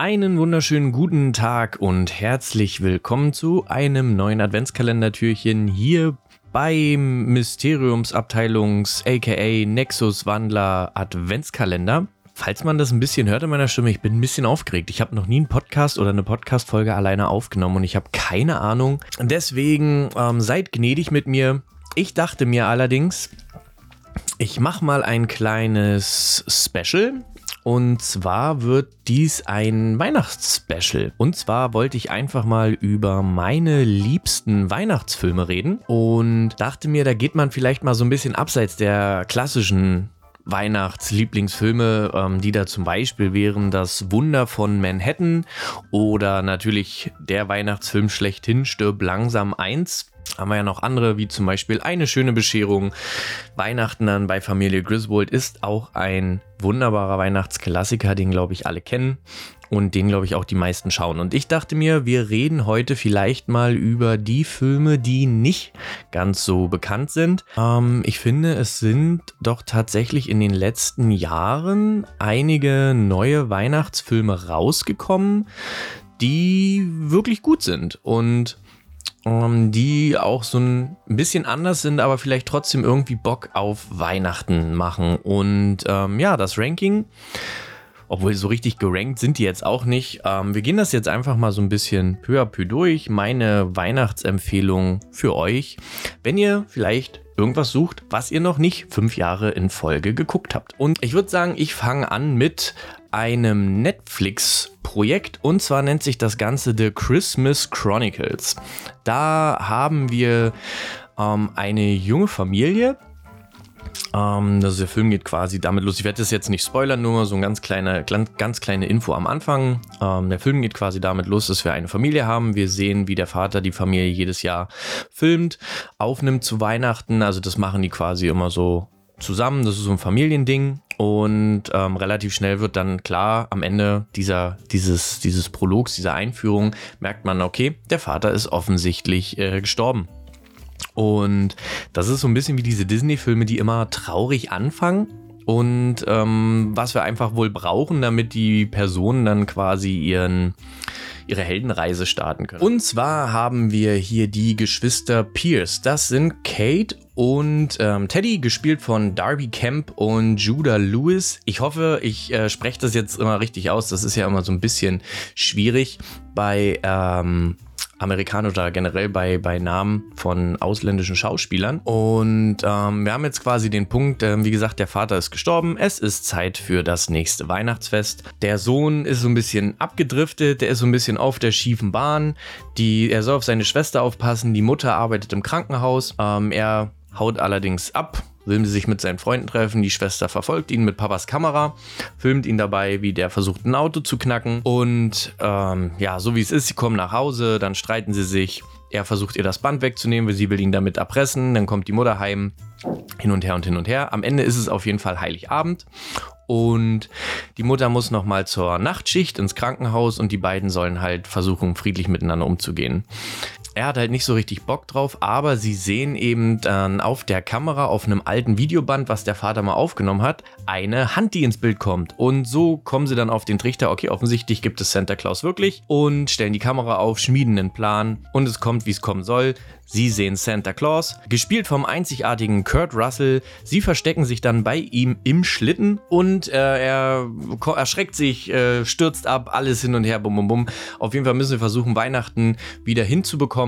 Einen wunderschönen guten Tag und herzlich willkommen zu einem neuen Adventskalendertürchen hier beim Mysteriumsabteilungs aka Nexus Wandler Adventskalender. Falls man das ein bisschen hört in meiner Stimme, ich bin ein bisschen aufgeregt. Ich habe noch nie einen Podcast oder eine Podcast-Folge alleine aufgenommen und ich habe keine Ahnung. Deswegen ähm, seid gnädig mit mir. Ich dachte mir allerdings, ich mache mal ein kleines Special und zwar wird dies ein Weihnachtsspecial. Und zwar wollte ich einfach mal über meine liebsten Weihnachtsfilme reden und dachte mir, da geht man vielleicht mal so ein bisschen abseits der klassischen Weihnachtslieblingsfilme, ähm, die da zum Beispiel wären Das Wunder von Manhattan oder natürlich der Weihnachtsfilm schlechthin Stirb langsam 1 haben wir ja noch andere, wie zum Beispiel eine schöne Bescherung. Weihnachten dann bei Familie Griswold ist auch ein wunderbarer Weihnachtsklassiker, den glaube ich alle kennen und den glaube ich auch die meisten schauen. Und ich dachte mir, wir reden heute vielleicht mal über die Filme, die nicht ganz so bekannt sind. Ähm, ich finde, es sind doch tatsächlich in den letzten Jahren einige neue Weihnachtsfilme rausgekommen, die wirklich gut sind und die auch so ein bisschen anders sind, aber vielleicht trotzdem irgendwie Bock auf Weihnachten machen. Und ähm, ja, das Ranking, obwohl so richtig gerankt sind die jetzt auch nicht. Ähm, wir gehen das jetzt einfach mal so ein bisschen peu à peu durch. Meine Weihnachtsempfehlung für euch, wenn ihr vielleicht irgendwas sucht, was ihr noch nicht fünf Jahre in Folge geguckt habt. Und ich würde sagen, ich fange an mit einem Netflix-Projekt und zwar nennt sich das Ganze The Christmas Chronicles. Da haben wir ähm, eine junge Familie. Ähm, also der Film geht quasi damit los. Ich werde das jetzt nicht spoilern, nur so eine ganz kleine, ganz kleine Info am Anfang. Ähm, der Film geht quasi damit los, dass wir eine Familie haben. Wir sehen, wie der Vater die Familie jedes Jahr filmt, aufnimmt zu Weihnachten. Also das machen die quasi immer so zusammen. Das ist so ein Familiending. Und ähm, relativ schnell wird dann klar, am Ende dieser, dieses, dieses Prologs, dieser Einführung, merkt man, okay, der Vater ist offensichtlich äh, gestorben. Und das ist so ein bisschen wie diese Disney-Filme, die immer traurig anfangen. Und ähm, was wir einfach wohl brauchen, damit die Personen dann quasi ihren, ihre Heldenreise starten können. Und zwar haben wir hier die Geschwister Pierce. Das sind Kate und ähm, Teddy, gespielt von Darby Kemp und Judah Lewis. Ich hoffe, ich äh, spreche das jetzt immer richtig aus. Das ist ja immer so ein bisschen schwierig bei ähm, Amerikaner oder generell bei, bei Namen von ausländischen Schauspielern. Und ähm, wir haben jetzt quasi den Punkt, äh, wie gesagt, der Vater ist gestorben. Es ist Zeit für das nächste Weihnachtsfest. Der Sohn ist so ein bisschen abgedriftet, der ist so ein bisschen auf der schiefen Bahn. Die, er soll auf seine Schwester aufpassen. Die Mutter arbeitet im Krankenhaus. Ähm, er haut allerdings ab, will sich mit seinen Freunden treffen. Die Schwester verfolgt ihn mit Papas Kamera, filmt ihn dabei, wie der versucht, ein Auto zu knacken. Und ähm, ja, so wie es ist, sie kommen nach Hause, dann streiten sie sich. Er versucht ihr das Band wegzunehmen, weil sie will ihn damit erpressen. Dann kommt die Mutter heim. Hin und her und hin und her. Am Ende ist es auf jeden Fall Heiligabend. Und die Mutter muss nochmal zur Nachtschicht ins Krankenhaus und die beiden sollen halt versuchen, friedlich miteinander umzugehen er hat halt nicht so richtig Bock drauf, aber sie sehen eben dann auf der Kamera, auf einem alten Videoband, was der Vater mal aufgenommen hat, eine Hand, die ins Bild kommt. Und so kommen sie dann auf den Trichter, okay, offensichtlich gibt es Santa Claus wirklich und stellen die Kamera auf, schmieden einen Plan und es kommt, wie es kommen soll. Sie sehen Santa Claus, gespielt vom einzigartigen Kurt Russell. Sie verstecken sich dann bei ihm im Schlitten und äh, er erschreckt sich, äh, stürzt ab, alles hin und her, bum bum bum. Auf jeden Fall müssen wir versuchen, Weihnachten wieder hinzubekommen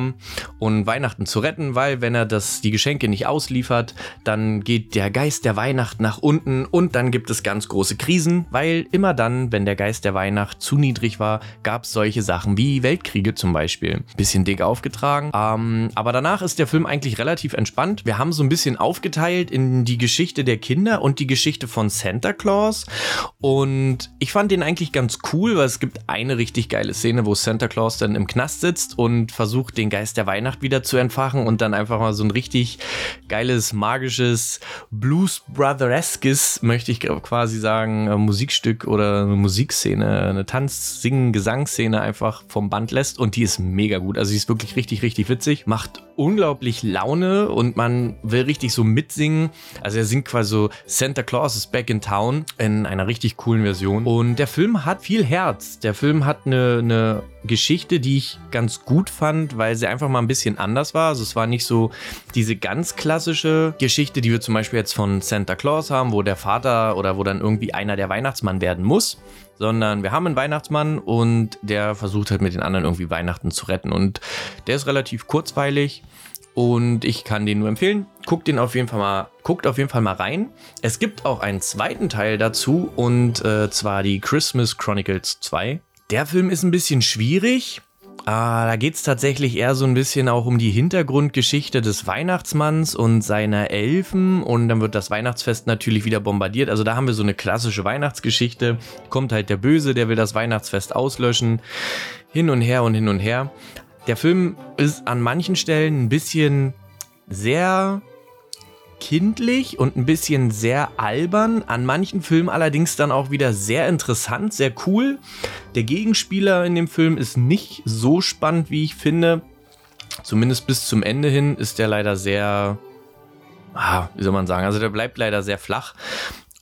und Weihnachten zu retten, weil wenn er das, die Geschenke nicht ausliefert, dann geht der Geist der Weihnacht nach unten und dann gibt es ganz große Krisen, weil immer dann, wenn der Geist der Weihnacht zu niedrig war, gab es solche Sachen wie Weltkriege zum Beispiel. Bisschen dick aufgetragen, ähm, aber danach ist der Film eigentlich relativ entspannt. Wir haben so ein bisschen aufgeteilt in die Geschichte der Kinder und die Geschichte von Santa Claus. Und ich fand den eigentlich ganz cool, weil es gibt eine richtig geile Szene, wo Santa Claus dann im Knast sitzt und versucht, den Geist der Weihnacht wieder zu entfachen und dann einfach mal so ein richtig geiles, magisches Blues Brothereskes, möchte ich quasi sagen, äh, Musikstück oder eine Musikszene, eine Tanz-, Singen-, Gesangsszene einfach vom Band lässt und die ist mega gut. Also die ist wirklich richtig, richtig witzig, macht unglaublich Laune und man will richtig so mitsingen. Also er singt quasi so Santa Claus is back in town in einer richtig coolen Version. Und der Film hat viel Herz. Der Film hat eine, eine Geschichte, die ich ganz gut fand, weil sie einfach mal ein bisschen anders war. Also es war nicht so diese ganz klassische Geschichte, die wir zum Beispiel jetzt von Santa Claus haben, wo der Vater oder wo dann irgendwie einer der Weihnachtsmann werden muss, sondern wir haben einen Weihnachtsmann und der versucht halt mit den anderen irgendwie Weihnachten zu retten. Und der ist relativ kurzweilig und ich kann den nur empfehlen. Guckt den auf jeden Fall mal, guckt auf jeden Fall mal rein. Es gibt auch einen zweiten Teil dazu und äh, zwar die Christmas Chronicles 2. Der Film ist ein bisschen schwierig. Ah, da geht es tatsächlich eher so ein bisschen auch um die Hintergrundgeschichte des Weihnachtsmanns und seiner Elfen. Und dann wird das Weihnachtsfest natürlich wieder bombardiert. Also da haben wir so eine klassische Weihnachtsgeschichte. Kommt halt der Böse, der will das Weihnachtsfest auslöschen. Hin und her und hin und her. Der Film ist an manchen Stellen ein bisschen sehr kindlich und ein bisschen sehr albern. An manchen Filmen allerdings dann auch wieder sehr interessant, sehr cool. Der Gegenspieler in dem Film ist nicht so spannend, wie ich finde. Zumindest bis zum Ende hin ist der leider sehr, ah, wie soll man sagen, also der bleibt leider sehr flach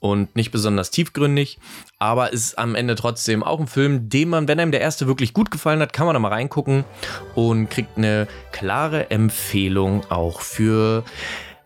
und nicht besonders tiefgründig, aber ist am Ende trotzdem auch ein Film, den man, wenn einem der erste wirklich gut gefallen hat, kann man da mal reingucken und kriegt eine klare Empfehlung auch für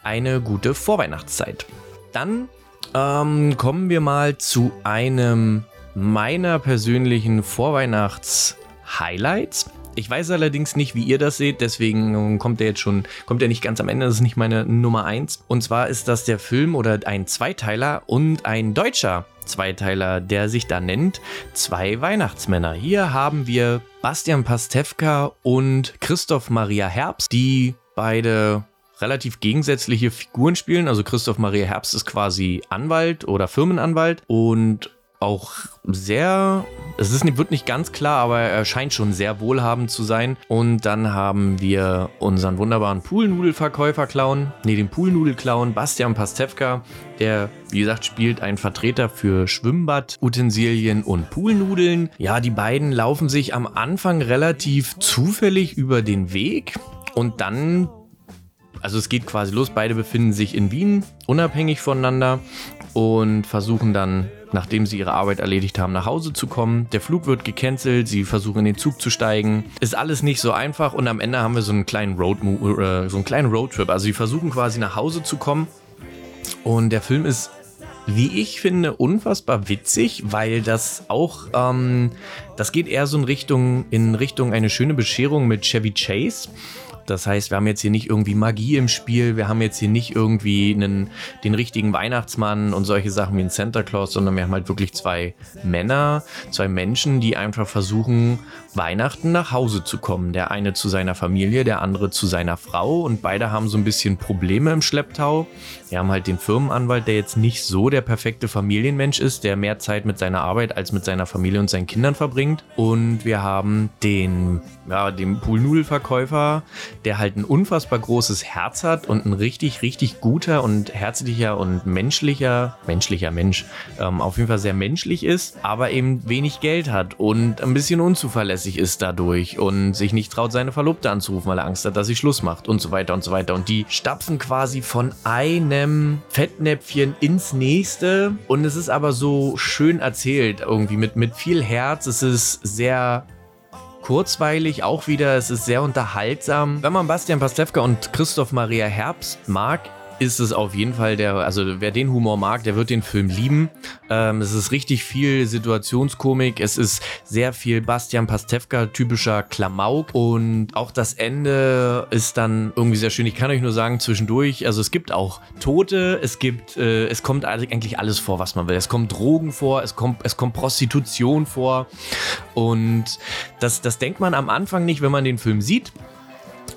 eine gute Vorweihnachtszeit. Dann ähm, kommen wir mal zu einem meiner persönlichen Vorweihnachts-Highlights. Ich weiß allerdings nicht, wie ihr das seht, deswegen kommt er jetzt schon, kommt er nicht ganz am Ende, das ist nicht meine Nummer 1. Und zwar ist das der Film oder ein Zweiteiler und ein deutscher Zweiteiler, der sich da nennt Zwei Weihnachtsmänner. Hier haben wir Bastian Pastewka und Christoph Maria Herbst, die beide relativ gegensätzliche Figuren spielen. Also Christoph Maria Herbst ist quasi Anwalt oder Firmenanwalt und auch sehr, es ist, wird nicht ganz klar, aber er scheint schon sehr wohlhabend zu sein. Und dann haben wir unseren wunderbaren Poolnudelverkäufer-Clown, nee, den Poolnudel-Clown Bastian Pastewka, der, wie gesagt, spielt einen Vertreter für Schwimmbad-Utensilien und Poolnudeln. Ja, die beiden laufen sich am Anfang relativ zufällig über den Weg und dann also es geht quasi los, beide befinden sich in Wien, unabhängig voneinander und versuchen dann, nachdem sie ihre Arbeit erledigt haben, nach Hause zu kommen. Der Flug wird gecancelt, sie versuchen in den Zug zu steigen. Ist alles nicht so einfach und am Ende haben wir so einen kleinen Road äh, so einen kleinen Roadtrip. Also sie versuchen quasi nach Hause zu kommen und der Film ist wie ich finde, unfassbar witzig, weil das auch, ähm, das geht eher so in Richtung, in Richtung eine schöne Bescherung mit Chevy Chase. Das heißt, wir haben jetzt hier nicht irgendwie Magie im Spiel, wir haben jetzt hier nicht irgendwie einen, den richtigen Weihnachtsmann und solche Sachen wie ein Santa Claus, sondern wir haben halt wirklich zwei Männer, zwei Menschen, die einfach versuchen, Weihnachten nach Hause zu kommen. Der eine zu seiner Familie, der andere zu seiner Frau und beide haben so ein bisschen Probleme im Schlepptau. Wir haben halt den Firmenanwalt, der jetzt nicht so der perfekte Familienmensch ist, der mehr Zeit mit seiner Arbeit als mit seiner Familie und seinen Kindern verbringt. Und wir haben den, ja, den Poolnudelverkäufer, der halt ein unfassbar großes Herz hat und ein richtig, richtig guter und herzlicher und menschlicher, menschlicher Mensch, ähm, auf jeden Fall sehr menschlich ist, aber eben wenig Geld hat und ein bisschen unzuverlässig ist dadurch und sich nicht traut, seine Verlobte anzurufen, weil er Angst hat, dass sie Schluss macht und so weiter und so weiter. Und die stapfen quasi von einem Fettnäpfchen ins nächste und es ist aber so schön erzählt, irgendwie mit, mit viel Herz. Es ist sehr kurzweilig auch wieder. Es ist sehr unterhaltsam. Wenn man Bastian Pastewka und Christoph Maria Herbst mag, ist es auf jeden Fall der, also wer den Humor mag, der wird den Film lieben. Ähm, es ist richtig viel Situationskomik, es ist sehr viel Bastian Pastewka typischer Klamauk und auch das Ende ist dann irgendwie sehr schön. Ich kann euch nur sagen, zwischendurch, also es gibt auch Tote, es gibt, äh, es kommt eigentlich alles vor, was man will. Es kommt Drogen vor, es kommt, es kommt Prostitution vor und das, das denkt man am Anfang nicht, wenn man den Film sieht.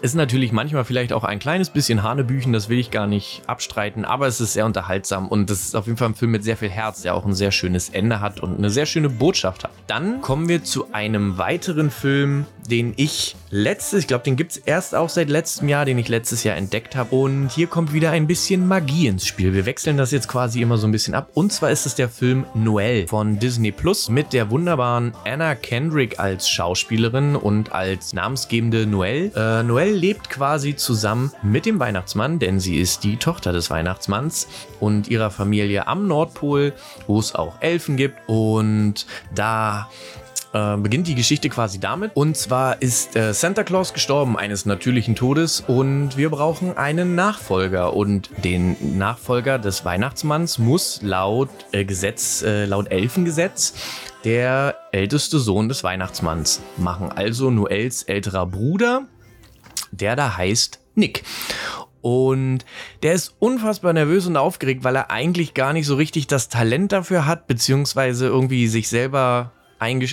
Ist natürlich manchmal vielleicht auch ein kleines bisschen Hanebüchen, das will ich gar nicht abstreiten, aber es ist sehr unterhaltsam und es ist auf jeden Fall ein Film mit sehr viel Herz, der auch ein sehr schönes Ende hat und eine sehr schöne Botschaft hat. Dann kommen wir zu einem weiteren Film, den ich letztes, ich glaube, den gibt es erst auch seit letztem Jahr, den ich letztes Jahr entdeckt habe. Und hier kommt wieder ein bisschen Magie ins Spiel. Wir wechseln das jetzt quasi immer so ein bisschen ab. Und zwar ist es der Film Noel von Disney Plus mit der wunderbaren Anna Kendrick als Schauspielerin und als namensgebende Noel. Äh, Noel lebt quasi zusammen mit dem Weihnachtsmann, denn sie ist die Tochter des Weihnachtsmanns und ihrer Familie am Nordpol, wo es auch Elfen gibt. Und da äh, beginnt die Geschichte quasi damit. Und zwar ist äh, Santa Claus gestorben eines natürlichen Todes und wir brauchen einen Nachfolger. Und den Nachfolger des Weihnachtsmanns muss laut äh, Gesetz, äh, laut Elfengesetz, der älteste Sohn des Weihnachtsmanns machen. Also Noels älterer Bruder, der da heißt Nick. Und der ist unfassbar nervös und aufgeregt, weil er eigentlich gar nicht so richtig das Talent dafür hat, beziehungsweise irgendwie sich selber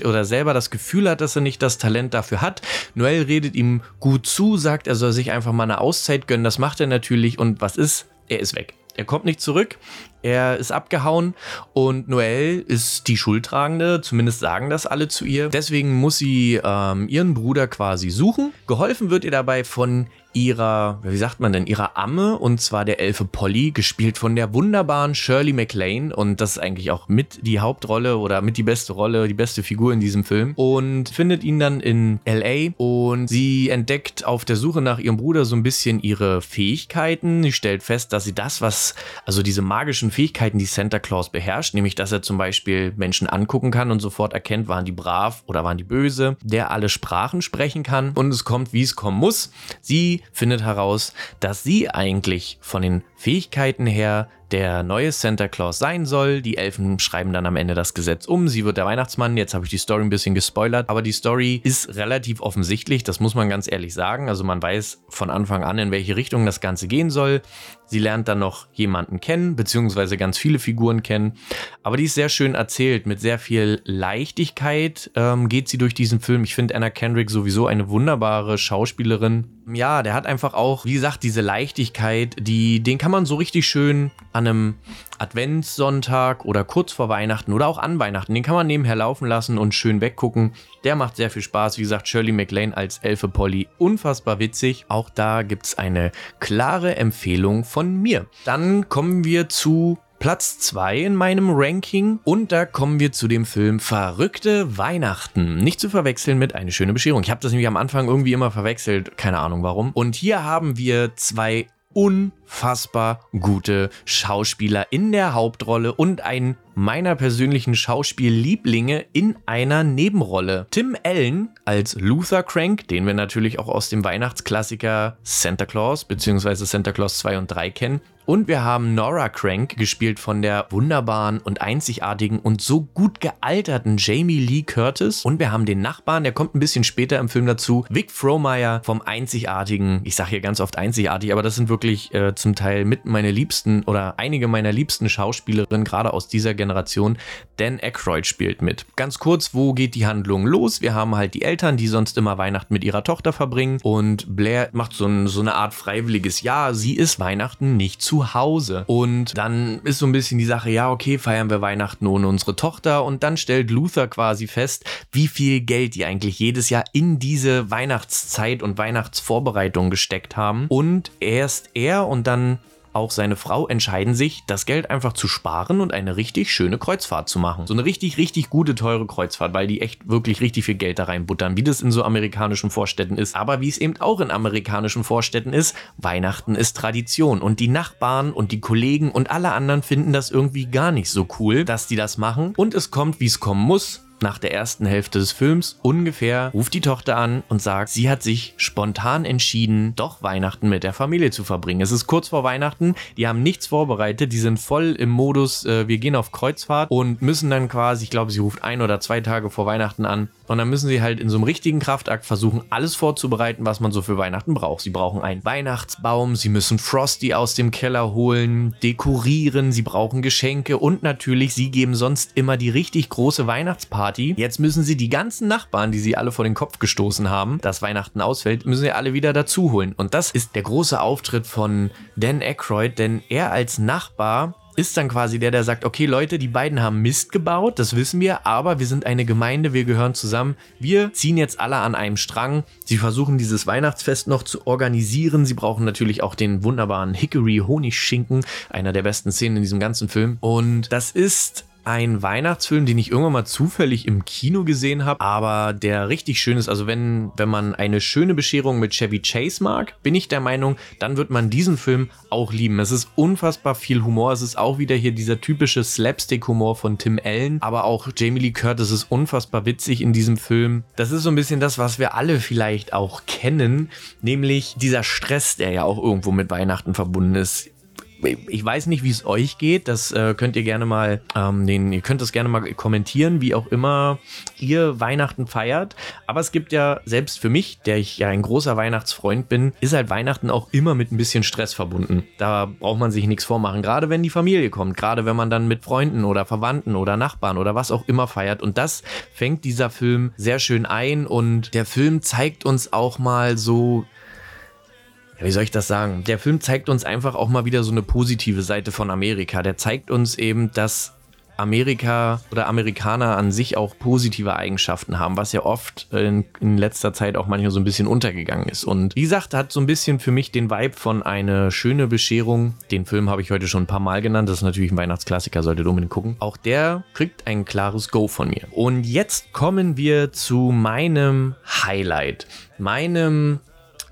oder selber das Gefühl hat, dass er nicht das Talent dafür hat. Noel redet ihm gut zu, sagt, er soll sich einfach mal eine Auszeit gönnen. Das macht er natürlich. Und was ist? Er ist weg. Er kommt nicht zurück. Er ist abgehauen und Noelle ist die Schuldtragende, zumindest sagen das alle zu ihr. Deswegen muss sie ähm, ihren Bruder quasi suchen. Geholfen wird ihr dabei von ihrer, wie sagt man denn, ihrer Amme und zwar der Elfe Polly, gespielt von der wunderbaren Shirley MacLaine und das ist eigentlich auch mit die Hauptrolle oder mit die beste Rolle, die beste Figur in diesem Film und findet ihn dann in LA und sie entdeckt auf der Suche nach ihrem Bruder so ein bisschen ihre Fähigkeiten. Sie stellt fest, dass sie das, was, also diese magischen Fähigkeiten, die Santa Claus beherrscht, nämlich dass er zum Beispiel Menschen angucken kann und sofort erkennt, waren die brav oder waren die böse, der alle Sprachen sprechen kann und es kommt, wie es kommen muss. Sie findet heraus, dass sie eigentlich von den Fähigkeiten her der neue Santa Claus sein soll. Die Elfen schreiben dann am Ende das Gesetz um. Sie wird der Weihnachtsmann. Jetzt habe ich die Story ein bisschen gespoilert, aber die Story ist relativ offensichtlich. Das muss man ganz ehrlich sagen. Also man weiß von Anfang an, in welche Richtung das Ganze gehen soll. Sie lernt dann noch jemanden kennen, beziehungsweise ganz viele Figuren kennen. Aber die ist sehr schön erzählt. Mit sehr viel Leichtigkeit ähm, geht sie durch diesen Film. Ich finde Anna Kendrick sowieso eine wunderbare Schauspielerin. Ja, der hat einfach auch, wie gesagt, diese Leichtigkeit, die, den kann man so richtig schön an einem Adventssonntag oder kurz vor Weihnachten oder auch an Weihnachten, den kann man nebenher laufen lassen und schön weggucken. Der macht sehr viel Spaß. Wie gesagt, Shirley MacLaine als Elfe Polly, unfassbar witzig. Auch da gibt es eine klare Empfehlung von mir. Dann kommen wir zu Platz 2 in meinem Ranking und da kommen wir zu dem Film Verrückte Weihnachten. Nicht zu verwechseln mit Eine schöne Bescherung. Ich habe das nämlich am Anfang irgendwie immer verwechselt, keine Ahnung warum. Und hier haben wir zwei unfassbar gute Schauspieler in der Hauptrolle und einen meiner persönlichen Schauspiellieblinge in einer Nebenrolle. Tim Allen als Luther Crank, den wir natürlich auch aus dem Weihnachtsklassiker Santa Claus bzw. Santa Claus 2 und 3 kennen, und wir haben Nora Crank, gespielt von der wunderbaren und einzigartigen und so gut gealterten Jamie Lee Curtis. Und wir haben den Nachbarn, der kommt ein bisschen später im Film dazu, Vic Frohmeyer vom einzigartigen, ich sage hier ganz oft einzigartig, aber das sind wirklich äh, zum Teil mit meine liebsten oder einige meiner liebsten Schauspielerinnen, gerade aus dieser Generation. Dan Aykroyd spielt mit. Ganz kurz, wo geht die Handlung los? Wir haben halt die Eltern, die sonst immer Weihnachten mit ihrer Tochter verbringen und Blair macht so, ein, so eine Art freiwilliges Jahr. Sie ist Weihnachten nicht zu zu Hause. Und dann ist so ein bisschen die Sache, ja, okay, feiern wir Weihnachten ohne unsere Tochter. Und dann stellt Luther quasi fest, wie viel Geld die eigentlich jedes Jahr in diese Weihnachtszeit und Weihnachtsvorbereitung gesteckt haben. Und erst er und dann auch seine Frau entscheiden sich, das Geld einfach zu sparen und eine richtig schöne Kreuzfahrt zu machen. So eine richtig, richtig gute, teure Kreuzfahrt, weil die echt wirklich richtig viel Geld da reinbuttern, wie das in so amerikanischen Vorstädten ist. Aber wie es eben auch in amerikanischen Vorstädten ist, Weihnachten ist Tradition. Und die Nachbarn und die Kollegen und alle anderen finden das irgendwie gar nicht so cool, dass die das machen. Und es kommt, wie es kommen muss nach der ersten Hälfte des Films ungefähr ruft die Tochter an und sagt, sie hat sich spontan entschieden, doch Weihnachten mit der Familie zu verbringen. Es ist kurz vor Weihnachten, die haben nichts vorbereitet, die sind voll im Modus, äh, wir gehen auf Kreuzfahrt und müssen dann quasi, ich glaube, sie ruft ein oder zwei Tage vor Weihnachten an und dann müssen sie halt in so einem richtigen Kraftakt versuchen, alles vorzubereiten, was man so für Weihnachten braucht. Sie brauchen einen Weihnachtsbaum, sie müssen Frosty aus dem Keller holen, dekorieren, sie brauchen Geschenke und natürlich, sie geben sonst immer die richtig große Weihnachtsparty Party. Jetzt müssen sie die ganzen Nachbarn, die sie alle vor den Kopf gestoßen haben, dass Weihnachten ausfällt, müssen sie alle wieder dazu holen. Und das ist der große Auftritt von Dan Aykroyd, denn er als Nachbar ist dann quasi der, der sagt, okay Leute, die beiden haben Mist gebaut, das wissen wir, aber wir sind eine Gemeinde, wir gehören zusammen, wir ziehen jetzt alle an einem Strang. Sie versuchen dieses Weihnachtsfest noch zu organisieren. Sie brauchen natürlich auch den wunderbaren Hickory Honigschinken, einer der besten Szenen in diesem ganzen Film. Und das ist ein Weihnachtsfilm, den ich irgendwann mal zufällig im Kino gesehen habe, aber der richtig schön ist. Also wenn, wenn man eine schöne Bescherung mit Chevy Chase mag, bin ich der Meinung, dann wird man diesen Film auch lieben. Es ist unfassbar viel Humor. Es ist auch wieder hier dieser typische Slapstick-Humor von Tim Allen, aber auch Jamie Lee Curtis ist unfassbar witzig in diesem Film. Das ist so ein bisschen das, was wir alle vielleicht auch kennen, nämlich dieser Stress, der ja auch irgendwo mit Weihnachten verbunden ist ich weiß nicht, wie es euch geht. Das äh, könnt ihr gerne mal, ähm, den, ihr könnt das gerne mal kommentieren, wie auch immer ihr Weihnachten feiert. Aber es gibt ja, selbst für mich, der ich ja ein großer Weihnachtsfreund bin, ist halt Weihnachten auch immer mit ein bisschen Stress verbunden. Da braucht man sich nichts vormachen. Gerade wenn die Familie kommt, gerade wenn man dann mit Freunden oder Verwandten oder Nachbarn oder was auch immer feiert. Und das fängt dieser Film sehr schön ein. Und der Film zeigt uns auch mal so wie soll ich das sagen? Der Film zeigt uns einfach auch mal wieder so eine positive Seite von Amerika. Der zeigt uns eben, dass Amerika oder Amerikaner an sich auch positive Eigenschaften haben, was ja oft in, in, letzter Zeit auch manchmal so ein bisschen untergegangen ist. Und wie gesagt, hat so ein bisschen für mich den Vibe von eine schöne Bescherung. Den Film habe ich heute schon ein paar Mal genannt. Das ist natürlich ein Weihnachtsklassiker, solltet ihr unbedingt gucken. Auch der kriegt ein klares Go von mir. Und jetzt kommen wir zu meinem Highlight. Meinem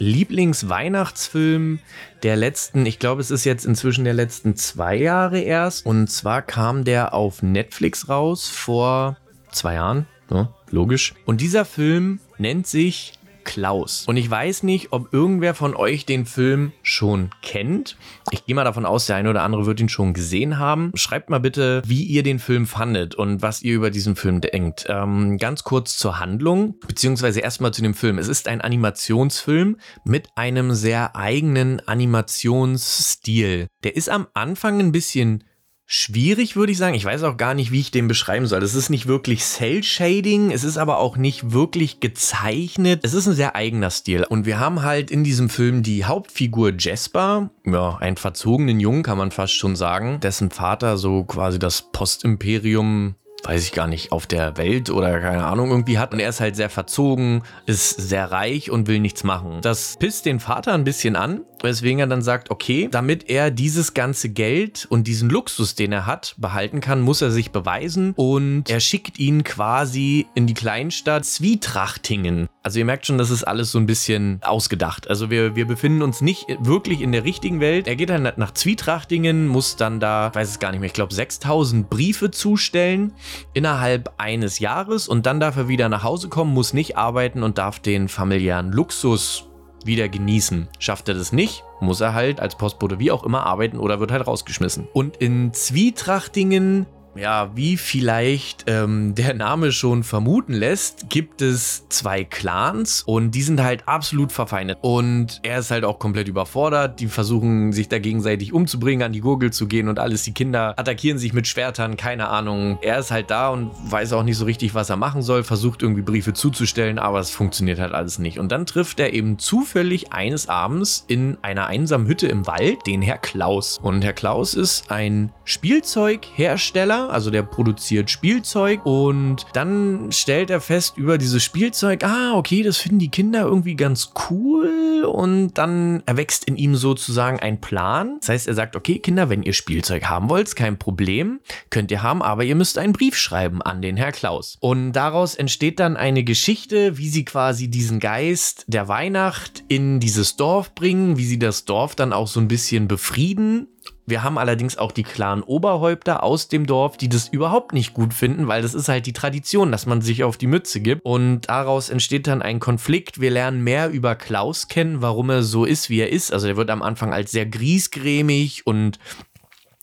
Lieblingsweihnachtsfilm der letzten, ich glaube, es ist jetzt inzwischen der letzten zwei Jahre erst. Und zwar kam der auf Netflix raus vor zwei Jahren. Ja, logisch. Und dieser Film nennt sich Klaus. Und ich weiß nicht, ob irgendwer von euch den Film schon kennt. Ich gehe mal davon aus, der eine oder andere wird ihn schon gesehen haben. Schreibt mal bitte, wie ihr den Film fandet und was ihr über diesen Film denkt. Ähm, ganz kurz zur Handlung, beziehungsweise erstmal zu dem Film. Es ist ein Animationsfilm mit einem sehr eigenen Animationsstil. Der ist am Anfang ein bisschen schwierig, würde ich sagen. Ich weiß auch gar nicht, wie ich den beschreiben soll. Es ist nicht wirklich Cell-Shading, es ist aber auch nicht wirklich gezeichnet. Es ist ein sehr eigener Stil. Und wir haben halt in diesem Film die Hauptfigur Jasper, ja, einen verzogenen Jungen, kann man fast schon sagen, dessen Vater so quasi das Postimperium weiß ich gar nicht, auf der Welt oder keine Ahnung irgendwie hat. Und er ist halt sehr verzogen, ist sehr reich und will nichts machen. Das pisst den Vater ein bisschen an, weswegen er dann sagt, okay, damit er dieses ganze Geld und diesen Luxus, den er hat, behalten kann, muss er sich beweisen und er schickt ihn quasi in die Kleinstadt Zwietrachtingen. Also ihr merkt schon, das ist alles so ein bisschen ausgedacht. Also wir, wir befinden uns nicht wirklich in der richtigen Welt. Er geht dann nach Zwietrachtingen, muss dann da, weiß es gar nicht mehr, ich glaube 6000 Briefe zustellen innerhalb eines Jahres und dann darf er wieder nach Hause kommen, muss nicht arbeiten und darf den familiären Luxus wieder genießen. Schafft er das nicht, muss er halt als Postbote wie auch immer arbeiten oder wird halt rausgeschmissen. Und in Zwietrachtingen ja, wie vielleicht ähm, der Name schon vermuten lässt, gibt es zwei Clans und die sind halt absolut verfeindet. Und er ist halt auch komplett überfordert. Die versuchen sich da gegenseitig umzubringen, an die Gurgel zu gehen und alles. Die Kinder attackieren sich mit Schwertern, keine Ahnung. Er ist halt da und weiß auch nicht so richtig, was er machen soll, versucht irgendwie Briefe zuzustellen, aber es funktioniert halt alles nicht. Und dann trifft er eben zufällig eines Abends in einer einsamen Hütte im Wald den Herr Klaus. Und Herr Klaus ist ein Spielzeughersteller also der produziert Spielzeug und dann stellt er fest über dieses Spielzeug, ah, okay, das finden die Kinder irgendwie ganz cool und dann erwächst in ihm sozusagen ein Plan. Das heißt, er sagt, okay, Kinder, wenn ihr Spielzeug haben wollt, kein Problem, könnt ihr haben, aber ihr müsst einen Brief schreiben an den Herr Klaus. Und daraus entsteht dann eine Geschichte, wie sie quasi diesen Geist der Weihnacht in dieses Dorf bringen, wie sie das Dorf dann auch so ein bisschen befrieden wir haben allerdings auch die klaren Oberhäupter aus dem Dorf, die das überhaupt nicht gut finden, weil das ist halt die Tradition, dass man sich auf die Mütze gibt. Und daraus entsteht dann ein Konflikt. Wir lernen mehr über Klaus kennen, warum er so ist, wie er ist. Also er wird am Anfang als sehr griesgrämig und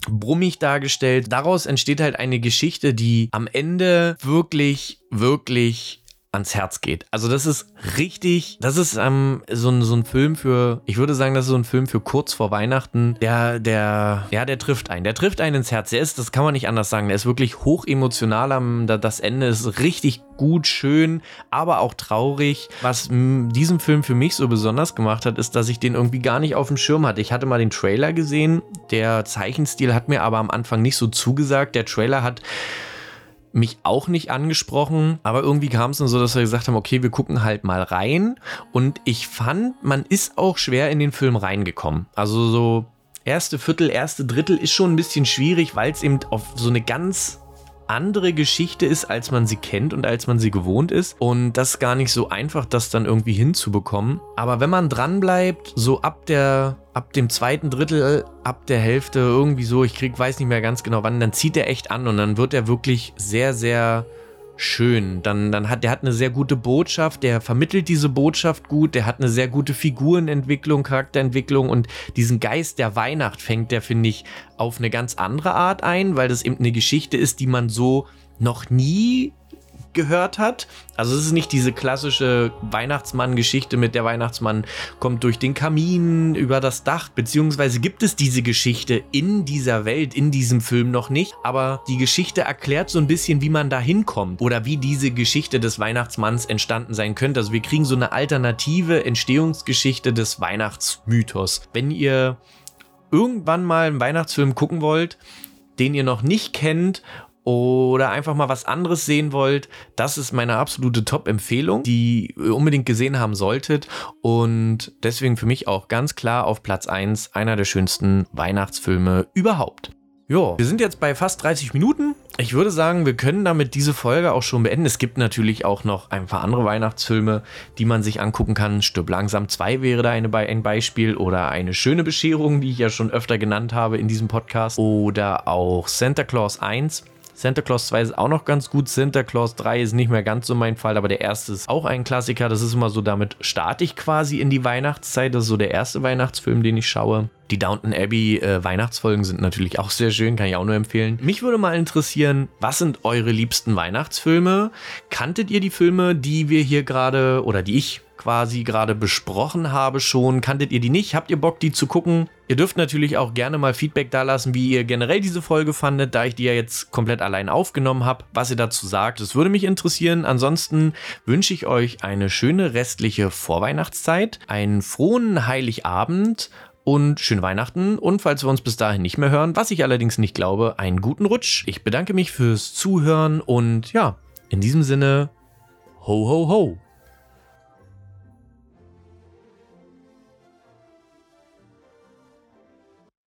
brummig dargestellt. Daraus entsteht halt eine Geschichte, die am Ende wirklich, wirklich ans Herz geht. Also das ist richtig, das ist ähm, so, ein, so ein Film für, ich würde sagen, das ist so ein Film für kurz vor Weihnachten. Der, der, ja, der trifft einen. Der trifft einen ins Herz. Der ist, das kann man nicht anders sagen. Der ist wirklich hoch emotional. Das Ende ist richtig gut, schön, aber auch traurig. Was diesen Film für mich so besonders gemacht hat, ist, dass ich den irgendwie gar nicht auf dem Schirm hatte. Ich hatte mal den Trailer gesehen. Der Zeichenstil hat mir aber am Anfang nicht so zugesagt. Der Trailer hat mich auch nicht angesprochen, aber irgendwie kam es dann so, dass wir gesagt haben, okay, wir gucken halt mal rein und ich fand, man ist auch schwer in den Film reingekommen. Also so erste Viertel, erste Drittel ist schon ein bisschen schwierig, weil es eben auf so eine ganz andere Geschichte ist, als man sie kennt und als man sie gewohnt ist. Und das ist gar nicht so einfach, das dann irgendwie hinzubekommen. Aber wenn man dran bleibt, so ab der, ab dem zweiten Drittel, ab der Hälfte, irgendwie so, ich krieg, weiß nicht mehr ganz genau wann, dann zieht er echt an und dann wird er wirklich sehr, sehr schön. Dann, dann hat der hat eine sehr gute Botschaft, der vermittelt diese Botschaft gut, der hat eine sehr gute Figurenentwicklung, Charakterentwicklung und diesen Geist der Weihnacht fängt der, finde ich, auf eine ganz andere Art ein, weil das eben eine Geschichte ist, die man so noch nie gehört hat. Also es ist nicht diese klassische Weihnachtsmann-Geschichte mit der Weihnachtsmann kommt durch den Kamin über das Dach, beziehungsweise gibt es diese Geschichte in dieser Welt, in diesem Film noch nicht, aber die Geschichte erklärt so ein bisschen, wie man da hinkommt oder wie diese Geschichte des Weihnachtsmanns entstanden sein könnte. Also wir kriegen so eine alternative Entstehungsgeschichte des Weihnachtsmythos. Wenn ihr irgendwann mal einen Weihnachtsfilm gucken wollt, den ihr noch nicht kennt oder einfach mal was anderes sehen wollt, das ist meine absolute Top-Empfehlung, die ihr unbedingt gesehen haben solltet. Und deswegen für mich auch ganz klar auf Platz 1 einer der schönsten Weihnachtsfilme überhaupt. Jo, wir sind jetzt bei fast 30 Minuten. Ich würde sagen, wir können damit diese Folge auch schon beenden. Es gibt natürlich auch noch ein paar andere Weihnachtsfilme, die man sich angucken kann. Stirb langsam 2 wäre da eine, ein Beispiel oder eine schöne Bescherung, die ich ja schon öfter genannt habe in diesem Podcast. Oder auch Santa Claus 1 Santa Claus 2 ist auch noch ganz gut. Santa Claus 3 ist nicht mehr ganz so mein Fall, aber der erste ist auch ein Klassiker. Das ist immer so, damit starte ich quasi in die Weihnachtszeit. Das ist so der erste Weihnachtsfilm, den ich schaue. Die Downton Abbey äh, Weihnachtsfolgen sind natürlich auch sehr schön, kann ich auch nur empfehlen. Mich würde mal interessieren, was sind eure liebsten Weihnachtsfilme? Kanntet ihr die Filme, die wir hier gerade oder die ich quasi gerade besprochen habe schon. Kanntet ihr die nicht? Habt ihr Bock, die zu gucken? Ihr dürft natürlich auch gerne mal Feedback dalassen, wie ihr generell diese Folge fandet, da ich die ja jetzt komplett allein aufgenommen habe, was ihr dazu sagt. Das würde mich interessieren. Ansonsten wünsche ich euch eine schöne restliche Vorweihnachtszeit, einen frohen Heiligabend und schöne Weihnachten und falls wir uns bis dahin nicht mehr hören, was ich allerdings nicht glaube, einen guten Rutsch. Ich bedanke mich fürs Zuhören und ja, in diesem Sinne, ho ho ho.